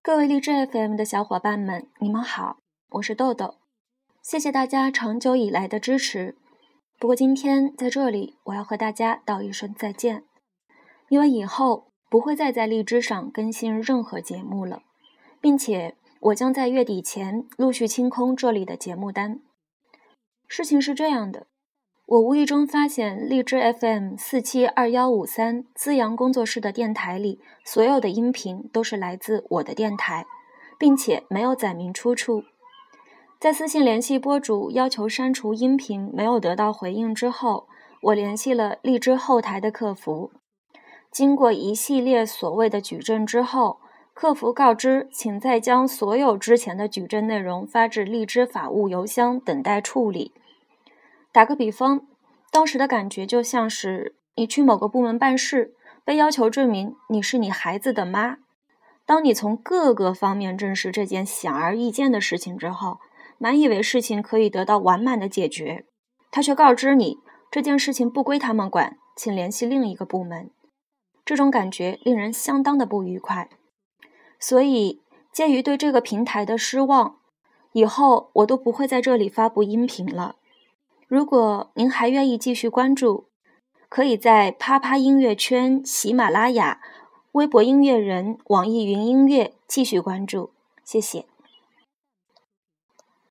各位荔枝 FM 的小伙伴们，你们好，我是豆豆，谢谢大家长久以来的支持。不过今天在这里，我要和大家道一声再见，因为以后不会再在荔枝上更新任何节目了，并且我将在月底前陆续清空这里的节目单。事情是这样的。我无意中发现荔枝 FM 四七二幺五三资阳工作室的电台里，所有的音频都是来自我的电台，并且没有载明出处。在私信联系播主要求删除音频没有得到回应之后，我联系了荔枝后台的客服。经过一系列所谓的举证之后，客服告知，请再将所有之前的举证内容发至荔枝法务邮箱，等待处理。打个比方，当时的感觉就像是你去某个部门办事，被要求证明你是你孩子的妈。当你从各个方面证实这件显而易见的事情之后，满以为事情可以得到完满的解决，他却告知你这件事情不归他们管，请联系另一个部门。这种感觉令人相当的不愉快。所以，鉴于对这个平台的失望，以后我都不会在这里发布音频了。如果您还愿意继续关注，可以在啪啪音乐圈、喜马拉雅、微博音乐人、网易云音乐继续关注，谢谢。